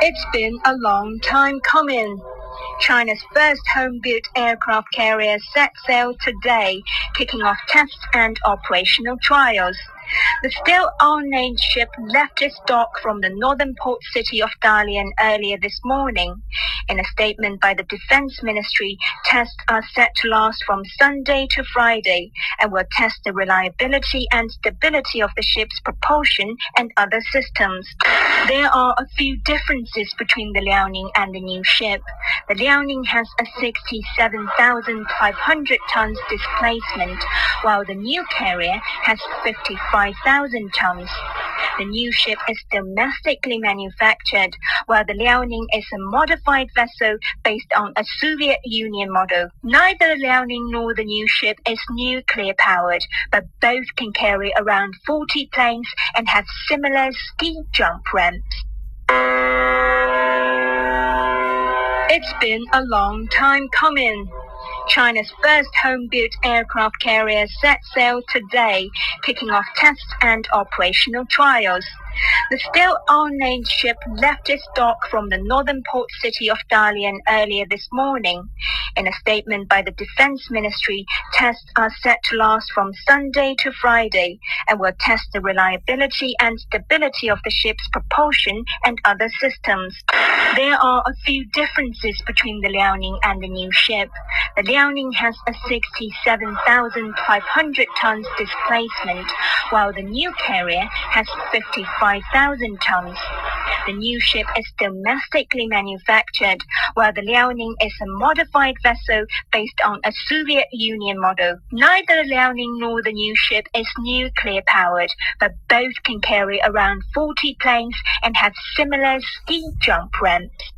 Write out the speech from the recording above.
It's been a long time coming. China's first home-built aircraft carrier set sail today, kicking off tests and operational trials. The still unnamed ship left its dock from the northern port city of Dalian earlier this morning. In a statement by the Defense Ministry, tests are set to last from Sunday to Friday and will test the reliability and stability of the ship's propulsion and other systems. There are a few differences between the Liaoning and the new ship. The Liaoning has a 67,500 tons displacement, while the new carrier has 55,000 tons. The new ship is domestically manufactured, while the Liaoning is a modified vessel based on a Soviet Union model. Neither the Liaoning nor the new ship is nuclear powered, but both can carry around 40 planes and have similar ski jump ramps. It's been a long time coming. China's first home-built aircraft carrier set sail today, kicking off tests and operational trials. The still unnamed ship left its dock from the northern port city of Dalian earlier this morning. In a statement by the Defense Ministry, tests are set to last from Sunday to Friday and will test the reliability and stability of the ship's propulsion and other systems. There are a few differences between the Liaoning and the new ship. The Liaoning has a 67,500 tons displacement, while the new carrier has 55,000 tons. The new ship is domestically manufactured, while the Liaoning is a modified vessel based on a Soviet Union model. Neither the Liaoning nor the new ship is nuclear powered, but both can carry around 40 planes and have similar ski jump ramps.